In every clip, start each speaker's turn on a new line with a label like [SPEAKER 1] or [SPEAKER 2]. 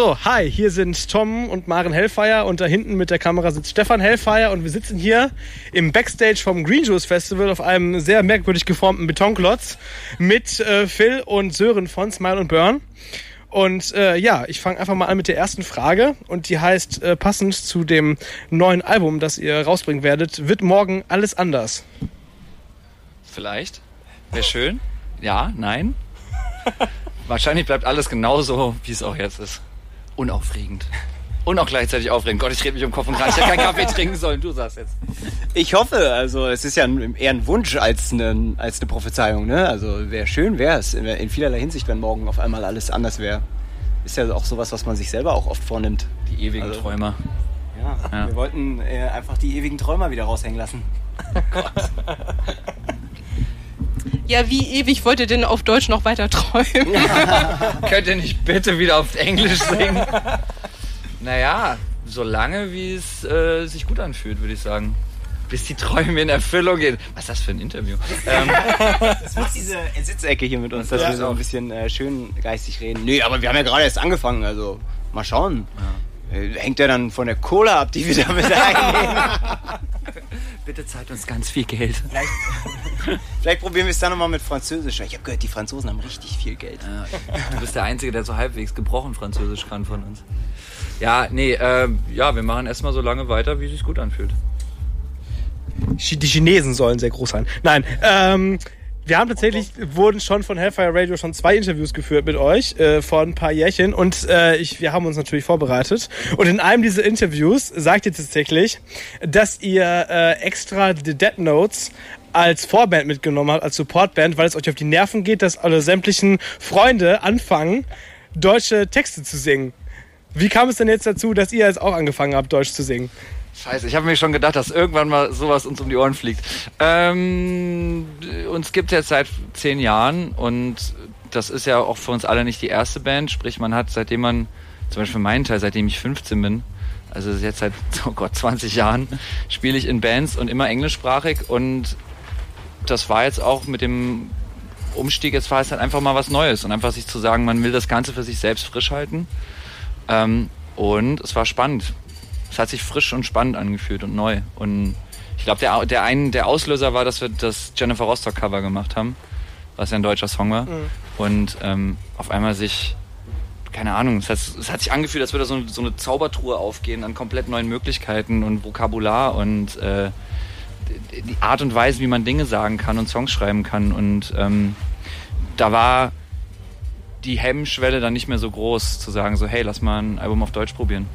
[SPEAKER 1] So, hi, hier sind Tom und Maren Hellfire und da hinten mit der Kamera sitzt Stefan Hellfire und wir sitzen hier im Backstage vom Green Juice Festival auf einem sehr merkwürdig geformten Betonklotz mit äh, Phil und Sören von Smile und Burn. Und äh, ja, ich fange einfach mal an mit der ersten Frage und die heißt, äh, passend zu dem neuen Album, das ihr rausbringen werdet, wird morgen alles anders?
[SPEAKER 2] Vielleicht. Wäre schön. Ja, nein. Wahrscheinlich bleibt alles genauso, wie es auch jetzt ist unaufregend. Und auch gleichzeitig aufregend. Gott, ich rede mich um Kopf und Kragen. Ich hätte keinen Kaffee trinken sollen. Du sagst jetzt.
[SPEAKER 3] Ich hoffe, also es ist ja eher ein Wunsch als eine, als eine Prophezeiung. Ne? Also wäre schön, wäre es in, in vielerlei Hinsicht, wenn morgen auf einmal alles anders wäre. Ist ja auch sowas, was man sich selber auch oft vornimmt.
[SPEAKER 2] Die ewigen also, Träumer.
[SPEAKER 3] Ja, ja, wir wollten äh, einfach die ewigen Träumer wieder raushängen lassen. Oh Gott.
[SPEAKER 4] Ja, wie ewig wollt ihr denn auf Deutsch noch weiter träumen?
[SPEAKER 2] Könnt ihr nicht bitte wieder auf Englisch singen? naja, so lange wie es äh, sich gut anfühlt, würde ich sagen. Bis die Träume in Erfüllung gehen. Was ist das für ein Interview?
[SPEAKER 3] ähm, das wird diese Sitzecke hier mit uns, dass ja, wir so ein bisschen äh, schön geistig reden. Nee, aber wir haben ja gerade erst angefangen, also mal schauen. Ja. Äh, hängt ja dann von der Kohle ab, die wir damit einnehmen.
[SPEAKER 2] Bitte zahlt uns ganz viel Geld.
[SPEAKER 3] Vielleicht, vielleicht probieren wir es dann nochmal mit Französisch. Ich habe gehört, die Franzosen haben richtig viel Geld. Ja,
[SPEAKER 2] du bist der Einzige, der so halbwegs gebrochen Französisch kann von uns. Ja, nee, äh, ja, wir machen erstmal so lange weiter, wie es sich gut anfühlt.
[SPEAKER 1] Die Chinesen sollen sehr groß sein. Nein, ähm, wir haben tatsächlich, wurden schon von Hellfire Radio schon zwei Interviews geführt mit euch äh, vor ein paar Jährchen und äh, ich, wir haben uns natürlich vorbereitet. Und in einem dieser Interviews sagt ihr tatsächlich, dass ihr äh, extra The Dead Notes als Vorband mitgenommen habt, als Supportband, weil es euch auf die Nerven geht, dass alle sämtlichen Freunde anfangen, deutsche Texte zu singen. Wie kam es denn jetzt dazu, dass ihr jetzt auch angefangen habt, Deutsch zu singen?
[SPEAKER 2] Scheiße, ich habe mir schon gedacht, dass irgendwann mal sowas uns um die Ohren fliegt. Ähm, uns gibt es jetzt seit zehn Jahren und das ist ja auch für uns alle nicht die erste Band. Sprich, man hat seitdem man, zum Beispiel meinen Teil, seitdem ich 15 bin, also jetzt seit, oh Gott, 20 Jahren, spiele ich in Bands und immer englischsprachig und das war jetzt auch mit dem Umstieg, jetzt war es halt einfach mal was Neues und einfach sich zu sagen, man will das Ganze für sich selbst frisch halten. Ähm, und es war spannend es hat sich frisch und spannend angefühlt und neu. Und ich glaube, der, der, ein, der Auslöser war, dass wir das Jennifer Rostock Cover gemacht haben, was ja ein deutscher Song war. Mhm. Und ähm, auf einmal sich, keine Ahnung, es hat, es hat sich angefühlt, als würde so, so eine Zaubertruhe aufgehen an komplett neuen Möglichkeiten und Vokabular und äh, die Art und Weise, wie man Dinge sagen kann und Songs schreiben kann. Und ähm, da war die Hemmschwelle dann nicht mehr so groß, zu sagen so, hey, lass mal ein Album auf Deutsch probieren.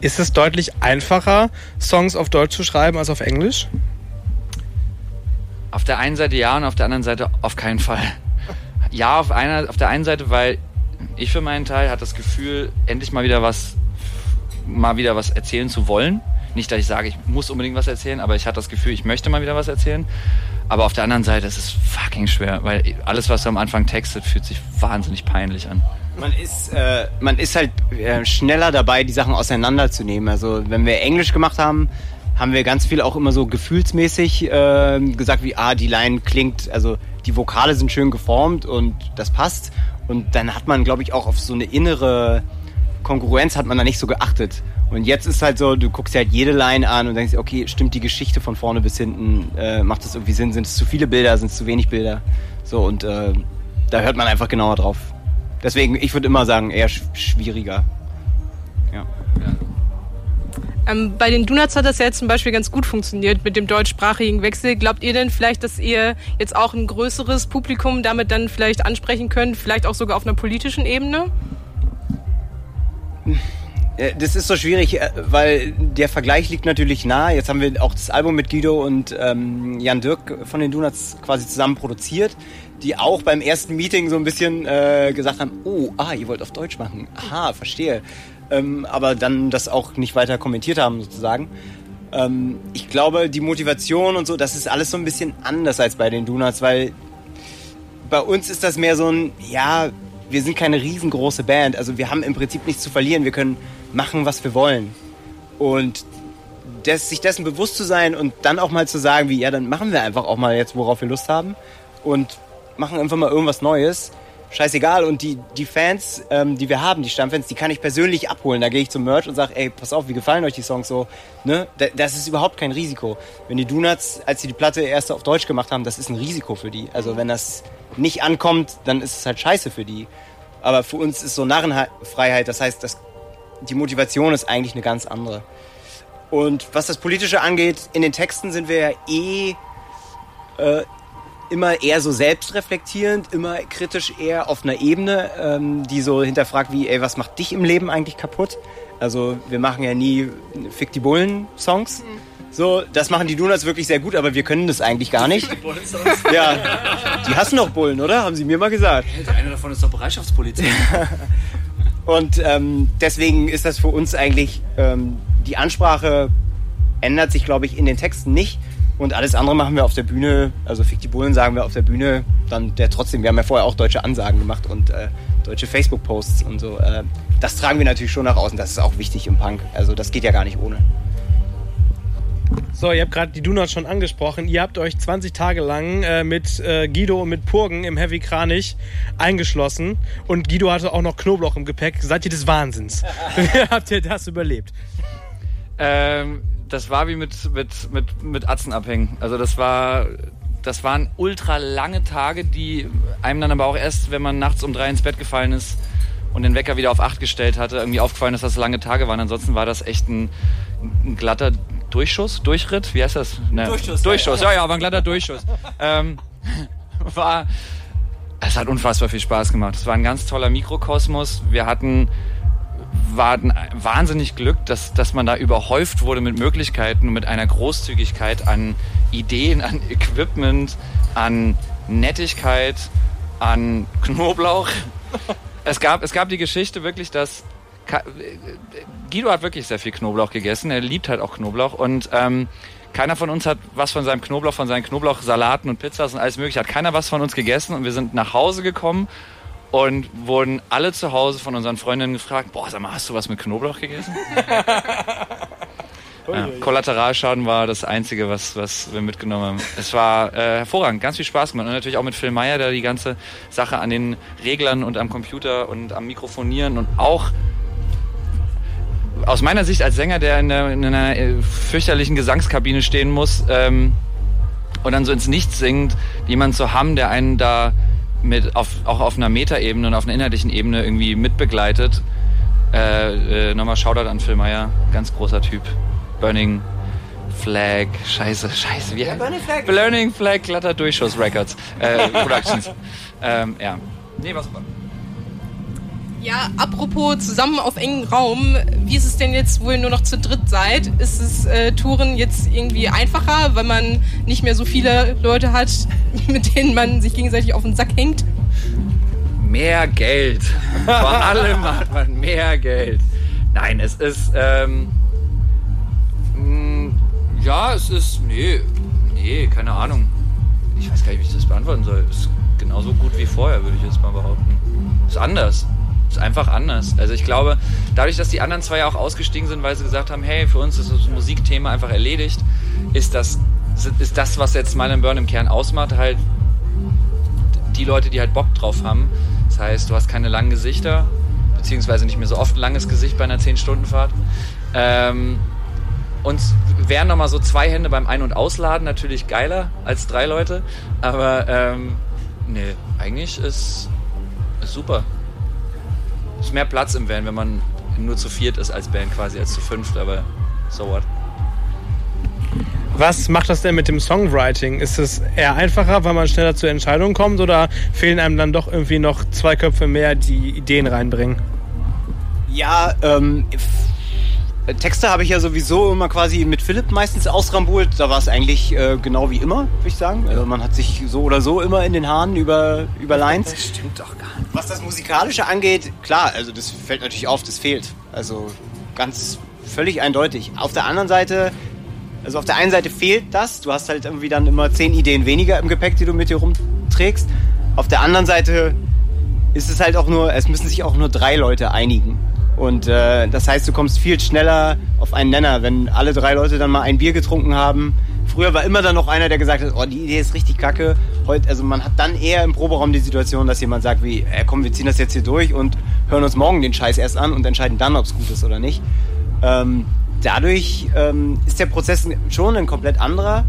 [SPEAKER 1] Ist es deutlich einfacher, Songs auf Deutsch zu schreiben als auf Englisch?
[SPEAKER 2] Auf der einen Seite ja und auf der anderen Seite auf keinen Fall. Ja, auf, einer, auf der einen Seite, weil ich für meinen Teil hatte das Gefühl, endlich mal wieder was, mal wieder was erzählen zu wollen. Nicht, dass ich sage, ich muss unbedingt was erzählen, aber ich hatte das Gefühl, ich möchte mal wieder was erzählen. Aber auf der anderen Seite ist es fucking schwer, weil alles, was du am Anfang textet, fühlt sich wahnsinnig peinlich an.
[SPEAKER 3] Man ist, äh, man ist halt äh, schneller dabei, die Sachen auseinanderzunehmen. Also wenn wir Englisch gemacht haben, haben wir ganz viel auch immer so gefühlsmäßig äh, gesagt, wie, ah, die Line klingt, also die Vokale sind schön geformt und das passt. Und dann hat man, glaube ich, auch auf so eine innere Konkurrenz hat man da nicht so geachtet. Und jetzt ist halt so, du guckst dir halt jede Line an und denkst, okay, stimmt die Geschichte von vorne bis hinten? Äh, macht das irgendwie Sinn? Sind es zu viele Bilder? Sind es zu wenig Bilder? So, und äh, da hört man einfach genauer drauf. Deswegen, ich würde immer sagen, eher schwieriger. Ja.
[SPEAKER 4] Ähm, bei den Donuts hat das ja jetzt zum Beispiel ganz gut funktioniert mit dem deutschsprachigen Wechsel. Glaubt ihr denn vielleicht, dass ihr jetzt auch ein größeres Publikum damit dann vielleicht ansprechen könnt, vielleicht auch sogar auf einer politischen Ebene?
[SPEAKER 3] Das ist so schwierig, äh, weil der Vergleich liegt natürlich nah. Jetzt haben wir auch das Album mit Guido und ähm, Jan Dirk von den Donuts quasi zusammen produziert, die auch beim ersten Meeting so ein bisschen äh, gesagt haben, oh, ah, ihr wollt auf Deutsch machen. Aha, verstehe. Ähm, aber dann das auch nicht weiter kommentiert haben sozusagen. Ähm, ich glaube, die Motivation und so, das ist alles so ein bisschen anders als bei den Donuts, weil bei uns ist das mehr so ein, ja, wir sind keine riesengroße Band. Also wir haben im Prinzip nichts zu verlieren. Wir können machen, was wir wollen. Und des, sich dessen bewusst zu sein und dann auch mal zu sagen, wie, ja, dann machen wir einfach auch mal jetzt, worauf wir Lust haben. Und machen einfach mal irgendwas Neues. Scheißegal. Und die, die Fans, ähm, die wir haben, die Stammfans, die kann ich persönlich abholen. Da gehe ich zum Merch und sage, ey, pass auf, wie gefallen euch die Songs so? Ne? Das ist überhaupt kein Risiko. Wenn die Donuts, als sie die Platte erst auf Deutsch gemacht haben, das ist ein Risiko für die. Also wenn das nicht ankommt, dann ist es halt scheiße für die. Aber für uns ist so Narrenfreiheit, das heißt, das, die Motivation ist eigentlich eine ganz andere. Und was das Politische angeht, in den Texten sind wir ja eh äh, immer eher so selbstreflektierend, immer kritisch eher auf einer Ebene, ähm, die so hinterfragt wie, ey, was macht dich im Leben eigentlich kaputt? Also wir machen ja nie Fick die Bullen-Songs. Mhm. So, das machen die Donuts wirklich sehr gut, aber wir können das eigentlich gar nicht. ja, die hassen doch Bullen, oder? Haben sie mir mal gesagt.
[SPEAKER 2] Ja, der eine davon ist doch Bereitschaftspolizei.
[SPEAKER 3] Und ähm, deswegen ist das für uns eigentlich, ähm, die Ansprache ändert sich, glaube ich, in den Texten nicht. Und alles andere machen wir auf der Bühne, also Fick die Bullen sagen wir auf der Bühne, dann der trotzdem, wir haben ja vorher auch deutsche Ansagen gemacht und äh, deutsche Facebook-Posts und so. Äh, das tragen wir natürlich schon nach außen, das ist auch wichtig im Punk. Also das geht ja gar nicht ohne.
[SPEAKER 1] So, ihr habt gerade die Donuts schon angesprochen. Ihr habt euch 20 Tage lang äh, mit äh, Guido und mit Purgen im Heavy Kranich eingeschlossen. Und Guido hatte auch noch Knoblauch im Gepäck. Seid ihr des Wahnsinns? Wie habt ihr das überlebt?
[SPEAKER 2] Ähm, das war wie mit, mit, mit, mit Atzen abhängen. Also das war, das waren ultra lange Tage, die einem dann aber auch erst, wenn man nachts um drei ins Bett gefallen ist und den Wecker wieder auf acht gestellt hatte, irgendwie aufgefallen ist, dass das lange Tage waren. Ansonsten war das echt ein, ein glatter Durchschuss, Durchritt, wie heißt das?
[SPEAKER 3] Ne. Durchschuss.
[SPEAKER 2] Durchschuss, ja, ja, war ein glatter Durchschuss. ähm, war, es hat unfassbar viel Spaß gemacht. Es war ein ganz toller Mikrokosmos. Wir hatten war ein wahnsinnig Glück, dass, dass man da überhäuft wurde mit Möglichkeiten und mit einer Großzügigkeit an Ideen, an Equipment, an Nettigkeit, an Knoblauch. Es gab, es gab die Geschichte wirklich, dass Guido hat wirklich sehr viel Knoblauch gegessen. Er liebt halt auch Knoblauch und ähm, keiner von uns hat was von seinem Knoblauch, von seinen Knoblauchsalaten und Pizzas und alles mögliche. Hat keiner was von uns gegessen und wir sind nach Hause gekommen und wurden alle zu Hause von unseren Freundinnen gefragt, boah, sag mal, hast du was mit Knoblauch gegessen? ja, Kollateralschaden war das Einzige, was, was wir mitgenommen haben. Es war äh, hervorragend, ganz viel Spaß gemacht. Und natürlich auch mit Phil Meyer, der die ganze Sache an den Reglern und am Computer und am Mikrofonieren und auch aus meiner Sicht als Sänger, der in, der, in einer äh, fürchterlichen Gesangskabine stehen muss ähm, und dann so ins Nichts singt, jemand zu haben, der einen da mit auf, auch auf einer Metaebene und auf einer inhaltlichen Ebene irgendwie mitbegleitet. Äh, äh, nochmal Shoutout an Phil Meyer, ganz großer Typ. Burning Flag, scheiße, scheiße, wie ja, Burning Flag. Burning Flag, glatter Durchschuss Records, äh, Productions. ähm, ja. Nee, was war?
[SPEAKER 4] Ja, apropos zusammen auf engen Raum, wie ist es denn jetzt, wo ihr nur noch zu dritt seid? Ist es äh, Touren jetzt irgendwie einfacher, weil man nicht mehr so viele Leute hat, mit denen man sich gegenseitig auf den Sack hängt?
[SPEAKER 2] Mehr Geld. Vor allem hat man mehr Geld. Nein, es ist, ähm, mh, mm, ja, es ist, nee, nee, keine Ahnung. Ich weiß gar nicht, wie ich das beantworten soll. Es ist genauso gut wie vorher, würde ich jetzt mal behaupten. Ist anders einfach anders. Also ich glaube, dadurch, dass die anderen zwei ja auch ausgestiegen sind, weil sie gesagt haben, hey, für uns ist das Musikthema einfach erledigt, ist das, ist das, was jetzt Smile Burn im Kern ausmacht, halt die Leute, die halt Bock drauf haben. Das heißt, du hast keine langen Gesichter, beziehungsweise nicht mehr so oft ein langes Gesicht bei einer 10-Stunden-Fahrt. Ähm, und wären nochmal so zwei Hände beim Ein- und Ausladen natürlich geiler als drei Leute. Aber ähm, nee, eigentlich ist, ist super ist mehr Platz im Van, wenn man nur zu viert ist als Band quasi, als zu fünft, aber so what.
[SPEAKER 1] Was macht das denn mit dem Songwriting? Ist es eher einfacher, weil man schneller zu Entscheidungen kommt oder fehlen einem dann doch irgendwie noch zwei Köpfe mehr, die Ideen reinbringen?
[SPEAKER 3] Ja, ähm, Texte habe ich ja sowieso immer quasi mit Philipp meistens ausrambult. Da war es eigentlich äh, genau wie immer, würde ich sagen. Also man hat sich so oder so immer in den Haaren über, über Lines.
[SPEAKER 2] Das stimmt doch gar nicht.
[SPEAKER 3] Was das Musikalische angeht, klar, also das fällt natürlich auf, das fehlt. Also ganz völlig eindeutig. Auf der anderen Seite, also auf der einen Seite fehlt das. Du hast halt irgendwie dann immer zehn Ideen weniger im Gepäck, die du mit dir rumträgst. Auf der anderen Seite ist es halt auch nur, es müssen sich auch nur drei Leute einigen. Und äh, das heißt, du kommst viel schneller auf einen Nenner, wenn alle drei Leute dann mal ein Bier getrunken haben. Früher war immer dann noch einer, der gesagt hat, oh, die Idee ist richtig kacke. Heute, also man hat dann eher im Proberaum die Situation, dass jemand sagt wie, äh, komm, wir ziehen das jetzt hier durch und hören uns morgen den Scheiß erst an und entscheiden dann, ob es gut ist oder nicht. Ähm, dadurch ähm, ist der Prozess schon ein komplett anderer.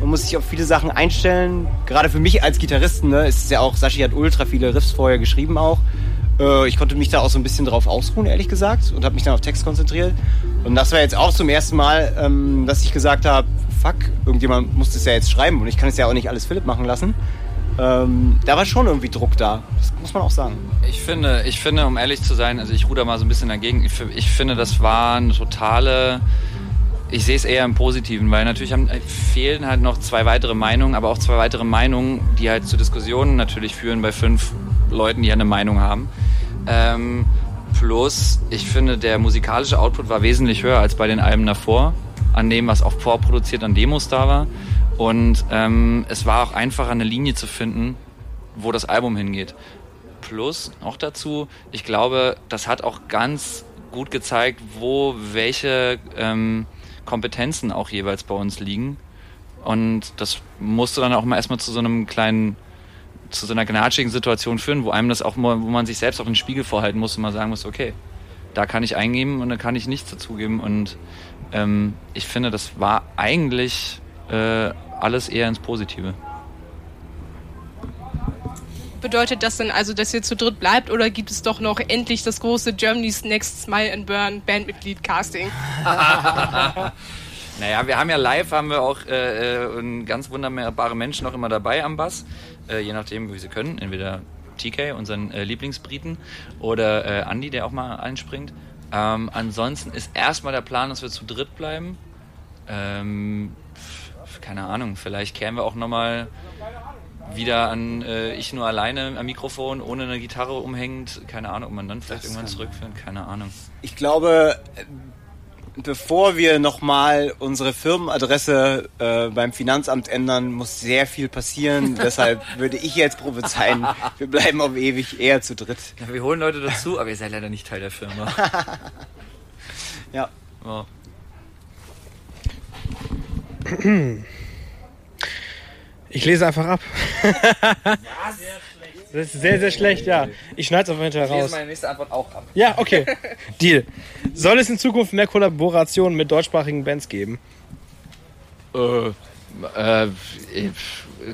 [SPEAKER 3] Man muss sich auf viele Sachen einstellen. Gerade für mich als Gitarristen ne, ist es ja auch, Sashi hat ultra viele Riffs vorher geschrieben auch. Äh, ich konnte mich da auch so ein bisschen drauf ausruhen, ehrlich gesagt, und habe mich dann auf Text konzentriert. Und das war jetzt auch zum ersten Mal, ähm, dass ich gesagt habe, fuck, irgendjemand muss das ja jetzt schreiben und ich kann es ja auch nicht alles Philipp machen lassen. Ähm, da war schon irgendwie Druck da. Das muss man auch sagen.
[SPEAKER 2] Ich finde, ich finde, um ehrlich zu sein, also ich ruder mal so ein bisschen dagegen. Ich, ich finde, das war eine totale. Ich sehe es eher im Positiven, weil natürlich haben, fehlen halt noch zwei weitere Meinungen, aber auch zwei weitere Meinungen, die halt zu Diskussionen natürlich führen bei fünf Leuten, die eine Meinung haben. Ähm, plus, ich finde, der musikalische Output war wesentlich höher als bei den Alben davor, an dem, was auch vorproduziert an Demos da war. Und ähm, es war auch einfacher, eine Linie zu finden, wo das Album hingeht. Plus, auch dazu, ich glaube, das hat auch ganz gut gezeigt, wo welche ähm, Kompetenzen auch jeweils bei uns liegen. Und das musste dann auch mal erstmal zu so einem kleinen zu so einer gnatschigen Situation führen, wo einem das auch, wo man sich selbst auch den Spiegel vorhalten muss und mal sagen muss, okay, da kann ich eingeben und da kann ich nichts dazugeben. Und ähm, ich finde, das war eigentlich äh, alles eher ins Positive.
[SPEAKER 4] Bedeutet das denn also, dass ihr zu dritt bleibt oder gibt es doch noch endlich das große Germany's Next Smile and Burn Bandmitglied Casting?
[SPEAKER 2] naja, wir haben ja live, haben wir auch äh, äh ganz wunderbare Menschen noch immer dabei am Bass äh, je nachdem, wie sie können. Entweder TK, unseren äh, Lieblingsbriten, oder äh, Andy, der auch mal einspringt. Ähm, ansonsten ist erstmal der Plan, dass wir zu dritt bleiben. Ähm, keine Ahnung, vielleicht kehren wir auch nochmal wieder an äh, ich nur alleine am Mikrofon, ohne eine Gitarre umhängend. Keine Ahnung, ob man dann vielleicht das irgendwann zurückführen, keine Ahnung.
[SPEAKER 3] Ich glaube, bevor wir nochmal unsere Firmenadresse äh, beim Finanzamt ändern, muss sehr viel passieren. Deshalb würde ich jetzt prophezeien, wir bleiben auf ewig eher zu dritt.
[SPEAKER 2] Ja, wir holen Leute dazu, aber ihr seid leider nicht Teil der Firma.
[SPEAKER 3] ja.
[SPEAKER 1] Oh. Ich lese einfach ab. Das ist sehr, sehr schlecht, ja. Ich schneide es auf jeden Fall raus. Ich lese
[SPEAKER 2] meine nächste Antwort auch ab.
[SPEAKER 1] Ja, okay. Deal. Soll es in Zukunft mehr Kollaborationen mit deutschsprachigen Bands geben?
[SPEAKER 2] Äh, äh,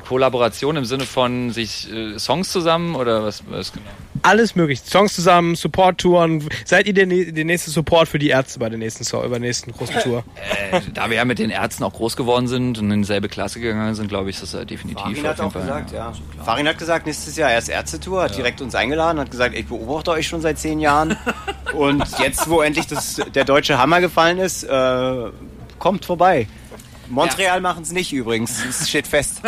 [SPEAKER 2] Kollaboration im Sinne von sich äh, Songs zusammen oder was, was genau?
[SPEAKER 1] Alles möglich. Songs zusammen, Support-Touren. Seid ihr der, der nächste Support für die Ärzte bei der nächsten, bei der nächsten großen Tour?
[SPEAKER 2] Äh, da wir ja mit den Ärzten auch groß geworden sind und in dieselbe Klasse gegangen sind, glaube ich, ist das definitiv.
[SPEAKER 3] Farin hat auch Fall, gesagt, ja. ja. Farin hat gesagt, nächstes Jahr erst Ärztetour, hat ja. direkt uns eingeladen, hat gesagt, ich beobachte euch schon seit zehn Jahren. und jetzt, wo endlich das, der deutsche Hammer gefallen ist, äh, kommt vorbei. Montreal ja. machen es nicht übrigens, es steht fest.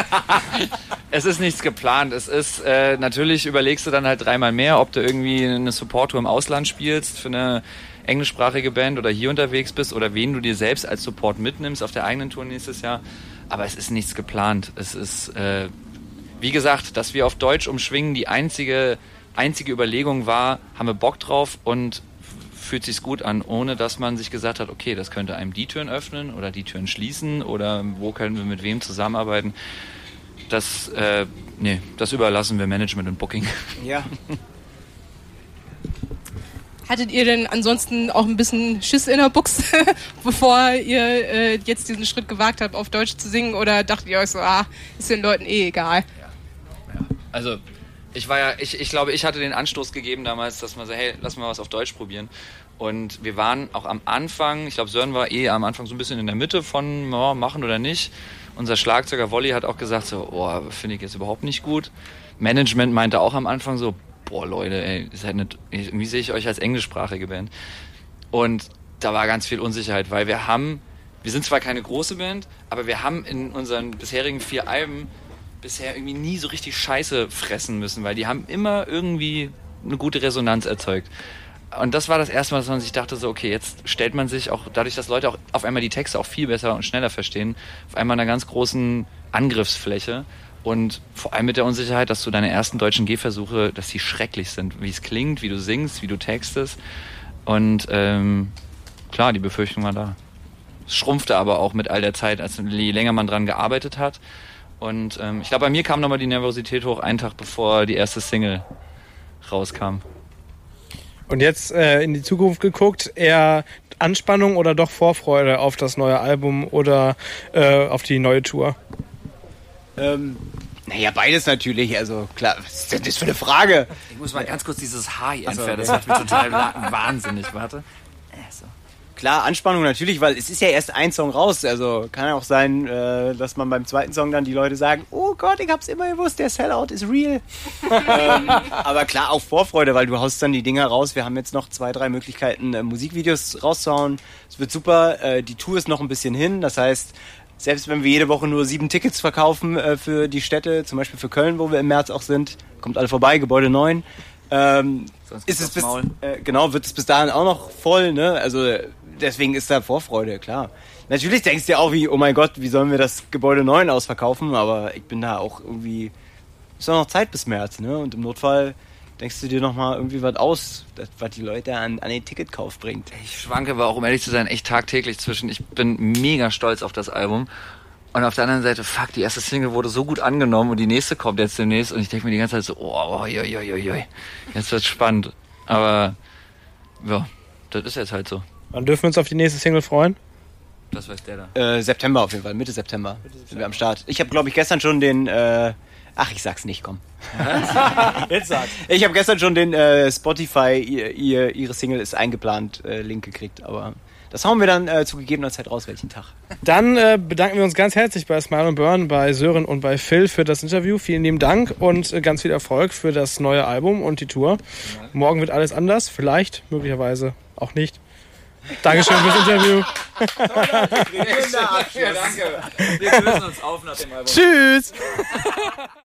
[SPEAKER 2] es ist nichts geplant. Es ist äh, natürlich überlegst du dann halt dreimal mehr, ob du irgendwie eine Support-Tour im Ausland spielst für eine englischsprachige Band oder hier unterwegs bist oder wen du dir selbst als Support mitnimmst auf der eigenen Tour nächstes Jahr. Aber es ist nichts geplant. Es ist, äh, wie gesagt, dass wir auf Deutsch umschwingen, die einzige, einzige Überlegung war, haben wir Bock drauf und fühlt sich gut an, ohne dass man sich gesagt hat, okay, das könnte einem die Türen öffnen oder die Türen schließen oder wo können wir mit wem zusammenarbeiten. Das, äh, nee, das überlassen wir Management und Booking.
[SPEAKER 3] Ja.
[SPEAKER 4] Hattet ihr denn ansonsten auch ein bisschen Schiss in der Buchse, bevor ihr äh, jetzt diesen Schritt gewagt habt, auf Deutsch zu singen? Oder dachtet ihr euch so, ah, ist den Leuten eh egal?
[SPEAKER 2] Ja. ja. Also ich war ja, ich, ich glaube, ich hatte den Anstoß gegeben damals, dass man so, hey, lass mal was auf Deutsch probieren. Und wir waren auch am Anfang, ich glaube, Sören war eh am Anfang so ein bisschen in der Mitte von oh, machen oder nicht. Unser Schlagzeuger Wolli hat auch gesagt, so, oh, finde ich jetzt überhaupt nicht gut. Management meinte auch am Anfang so, boah, Leute, ey, seid nicht, wie sehe ich euch als englischsprachige Band? Und da war ganz viel Unsicherheit, weil wir haben, wir sind zwar keine große Band, aber wir haben in unseren bisherigen vier Alben bisher irgendwie nie so richtig Scheiße fressen müssen, weil die haben immer irgendwie eine gute Resonanz erzeugt. Und das war das erste Mal, dass man sich dachte, so, okay, jetzt stellt man sich auch, dadurch, dass Leute auch auf einmal die Texte auch viel besser und schneller verstehen, auf einmal einer ganz großen Angriffsfläche. Und vor allem mit der Unsicherheit, dass du deine ersten deutschen Gehversuche, dass die schrecklich sind, wie es klingt, wie du singst, wie du textest. Und ähm, klar, die Befürchtung war da. Es schrumpfte aber auch mit all der Zeit, als je länger man dran gearbeitet hat Und ähm, ich glaube, bei mir kam nochmal die Nervosität hoch, einen Tag bevor die erste Single rauskam.
[SPEAKER 1] Und jetzt äh, in die Zukunft geguckt, eher Anspannung oder doch Vorfreude auf das neue Album oder äh, auf die neue Tour?
[SPEAKER 3] Ähm, naja, beides natürlich. Also klar, was ist denn das für eine Frage?
[SPEAKER 2] Ich muss mal ganz kurz dieses Haar hier entfernen, das macht mich total wahnsinnig. Warte.
[SPEAKER 3] Klar, Anspannung natürlich, weil es ist ja erst ein Song raus. Also kann ja auch sein, äh, dass man beim zweiten Song dann die Leute sagen, oh Gott, ich hab's immer gewusst, der Sellout ist real. ähm, aber klar, auch Vorfreude, weil du haust dann die Dinger raus. Wir haben jetzt noch zwei, drei Möglichkeiten, äh, Musikvideos rauszuhauen. Es wird super. Äh, die Tour ist noch ein bisschen hin. Das heißt, selbst wenn wir jede Woche nur sieben Tickets verkaufen äh, für die Städte, zum Beispiel für Köln, wo wir im März auch sind, kommt alle vorbei, Gebäude 9. Ähm, ist es bis, äh, genau, wird es bis dahin auch noch voll, ne? Also deswegen ist da Vorfreude, klar. Natürlich denkst du ja auch wie, oh mein Gott, wie sollen wir das Gebäude 9 ausverkaufen? Aber ich bin da auch irgendwie, ist doch noch Zeit bis März, ne? Und im Notfall denkst du dir nochmal irgendwie was aus, was die Leute an, an den Ticketkauf bringt.
[SPEAKER 2] Ich schwanke aber auch, um ehrlich zu sein, echt tagtäglich zwischen. Ich bin mega stolz auf das Album. Und auf der anderen Seite, fuck, die erste Single wurde so gut angenommen und die nächste kommt jetzt demnächst und ich denke mir die ganze Zeit so, oh, oi, oi, oi, oi. jetzt wird's spannend. Aber ja, das ist jetzt halt so.
[SPEAKER 1] Wann dürfen wir uns auf die nächste Single freuen?
[SPEAKER 2] Das weiß der da.
[SPEAKER 3] Äh, September auf jeden Fall, Mitte September, Mitte September. sind wir am Start. Ich habe, glaube ich, gestern schon den, äh, ach, ich sag's nicht, komm.
[SPEAKER 1] Jetzt sag's.
[SPEAKER 3] Ich habe gestern schon den äh, Spotify, ihr, ihr, ihre Single ist eingeplant, äh, Link gekriegt, aber das hauen wir dann äh, zu gegebener Zeit raus, welchen Tag.
[SPEAKER 1] Dann äh, bedanken wir uns ganz herzlich bei Smile Burn, bei Sören und bei Phil für das Interview. Vielen lieben Dank und äh, ganz viel Erfolg für das neue Album und die Tour. Morgen wird alles anders, vielleicht, möglicherweise auch nicht. Dankeschön fürs Interview.
[SPEAKER 2] ja, danke. Wir lösen uns auf nach dem Album.
[SPEAKER 1] Tschüss.